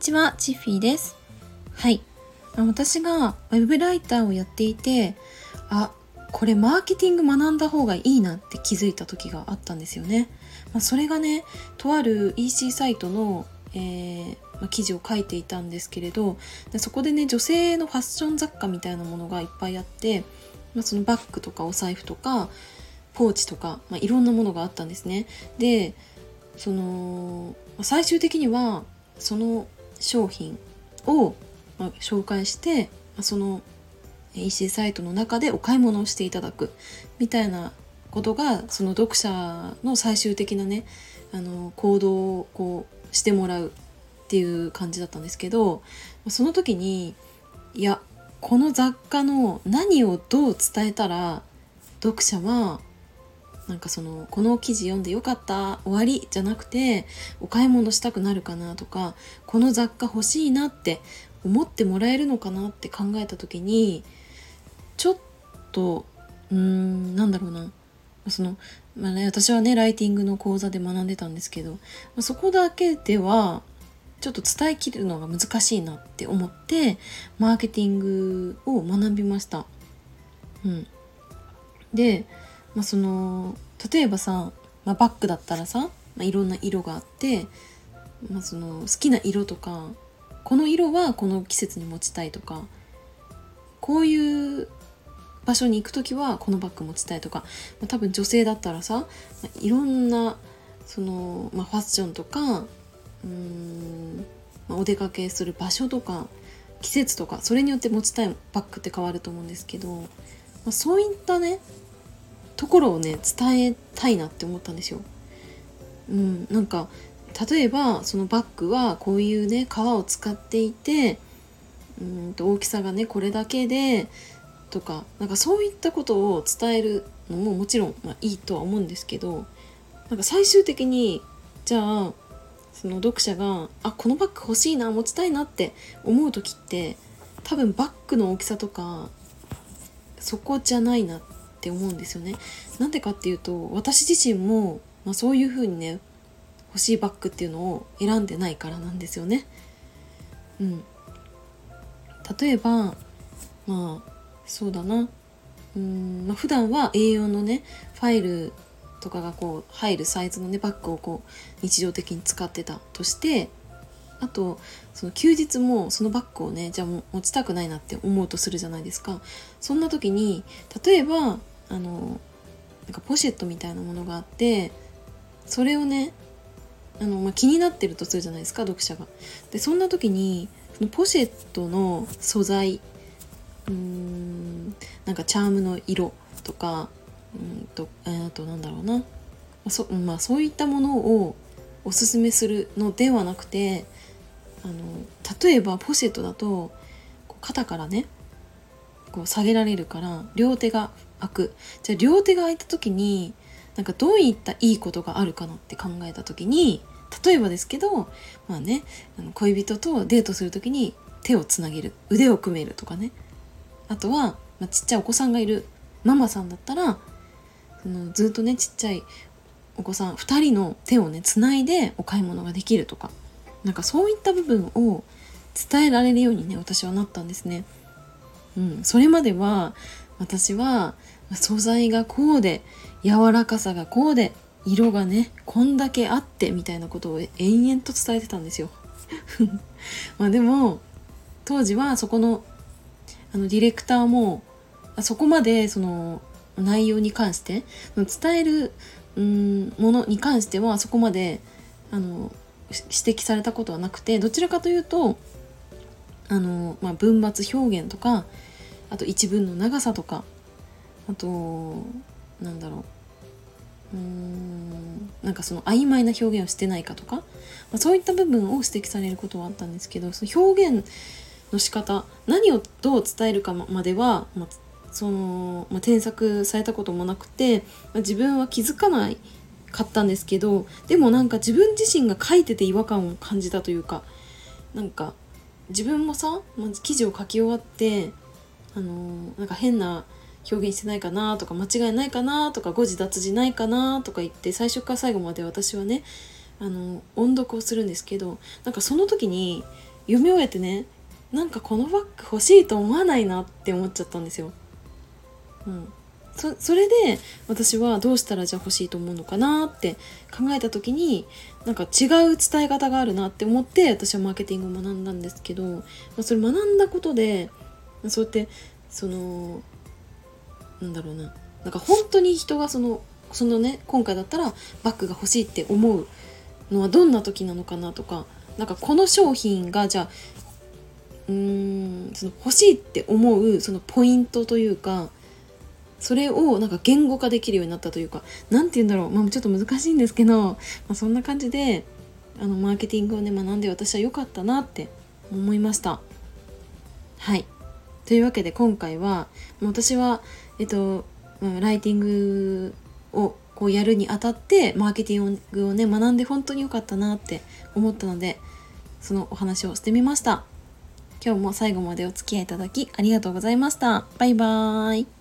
ちは、チッフィーです。はい。私がウェブライターをやっていて、あ、これマーケティング学んだ方がいいなって気づいた時があったんですよね。まあ、それがね、とある EC サイトの、えーまあ、記事を書いていたんですけれどでそこでね女性のファッション雑貨みたいなものがいっぱいあって、まあ、そのバッグとかお財布とかポーチとか、まあ、いろんなものがあったんですね。でその最終的にはその商品を、紹介して、その EC サイトの中でお買い物をしていただくみたいなことがその読者の最終的なねあの行動をこうしてもらうっていう感じだったんですけどその時にいやこの雑貨の何をどう伝えたら読者はなんかそのこの記事読んでよかった終わりじゃなくてお買い物したくなるかなとかこの雑貨欲しいなって思ってもらえるのかなって考えた時にちょっとうーんなんだろうなその、まあね、私はねライティングの講座で学んでたんですけどまそこだけではちょっと伝えきるのが難しいなって思ってマーケティングを学びました。うん、でまあ、その例えばさ、まあ、バッグだったらさ、まあ、いろんな色があって、まあ、その好きな色とかこの色はこの季節に持ちたいとかこういう場所に行く時はこのバッグ持ちたいとか、まあ、多分女性だったらさ、まあ、いろんなその、まあ、ファッションとかうん、まあ、お出かけする場所とか季節とかそれによって持ちたいバッグって変わると思うんですけど、まあ、そういったねところをね伝えたいなって思ったんですよ。うん、なんか例えばそのバッグはこういうね革を使っていてうんと大きさがねこれだけでとかなんかそういったことを伝えるのももちろん、まあ、いいとは思うんですけどなんか最終的にじゃあその読者があこのバッグ欲しいな持ちたいなって思う時って多分バッグの大きさとかそこじゃないなっって思うんですよね。なんでかっていうと私自身も、まあ、そういう風にね欲しいバッグっていうのを選んでないからなんですよね。うん、例えばまあそうだなうん、まあ、普段は A4 のねファイルとかがこう入るサイズのねバッグをこう日常的に使ってたとしてあとその休日もそのバッグをねじゃあ持ちたくないなって思うとするじゃないですかそんな時に例えばあのなんかポシェットみたいなものがあってそれをねあの、まあ、気になってるとするじゃないですか読者が。でそんな時にそのポシェットの素材うーんなんかチャームの色とかうんとえっとなんだろうなそ,、まあ、そういったものをおすすめするのではなくてあの例えばポシェットだと肩からねこう下げられるから両手が開く。じゃあ両手が開いた時になんかどういったいいことがあるかなって考えた時に例えばですけどまあねあの恋人とデートする時に手をつなげる。腕を組めるとかね。あとは、まあ、ちっちゃいお子さんがいる。ママさんだったらそのずっとねちっちゃいお子さん2人の手をねつないでお買い物ができるとか。なんかそういった部分を伝えられるようにね私はなったんですね。うん、それまでは私は素材がこうで柔らかさがこうで色がねこんだけあってみたいなことを延々と伝えてたんですよ。まあでも当時はそこのあのディレクターもそこまでその内容に関して伝えるうんものに関してはそこまであの指摘されたことはなくてどちらかというとあの、まあ、文末表現とかあと一文の長さとかあとなんだろう。うーんなんかその曖昧な表現をしてないかとか、まあ、そういった部分を指摘されることはあったんですけどその表現の仕方何をどう伝えるかまでは、まあ、その、まあ、添削されたこともなくて、まあ、自分は気づかないかったんですけどでもなんか自分自身が書いてて違和感を感じたというかなんか自分もさ、まあ、記事を書き終わってあのなんか変な表現してないかなとか間違いないかなとか誤字脱字ないかなとか言って最初から最後まで私はねあの音読をするんですけどなんかその時に読み終えてねなんかこのバッグ欲しいと思わないなって思っちゃったんですよ。うん、そそれで私はどうしたらじゃあ欲しいと思うのかなって考えた時になんか違う伝え方があるなって思って私はマーケティングを学んだんですけど、まあ、それ学んだことでそうやってそのなんだろうななんか本当に人がそのそのね今回だったらバッグが欲しいって思うのはどんな時なのかなとかなんかこの商品がじゃあうーんその欲しいって思うそのポイントというかそれをなんか言語化できるようになったというか何て言うんだろう。まあちょっと難しいんですけど、まあ、そんな感じであのマーケティングをね学んで私は良かったなって思いました。はい。というわけで今回は私はえっとライティングをこうやるにあたってマーケティングをね学んで本当に良かったなって思ったのでそのお話をしてみました。今日も最後までお付き合いいただきありがとうございました。バイバーイ。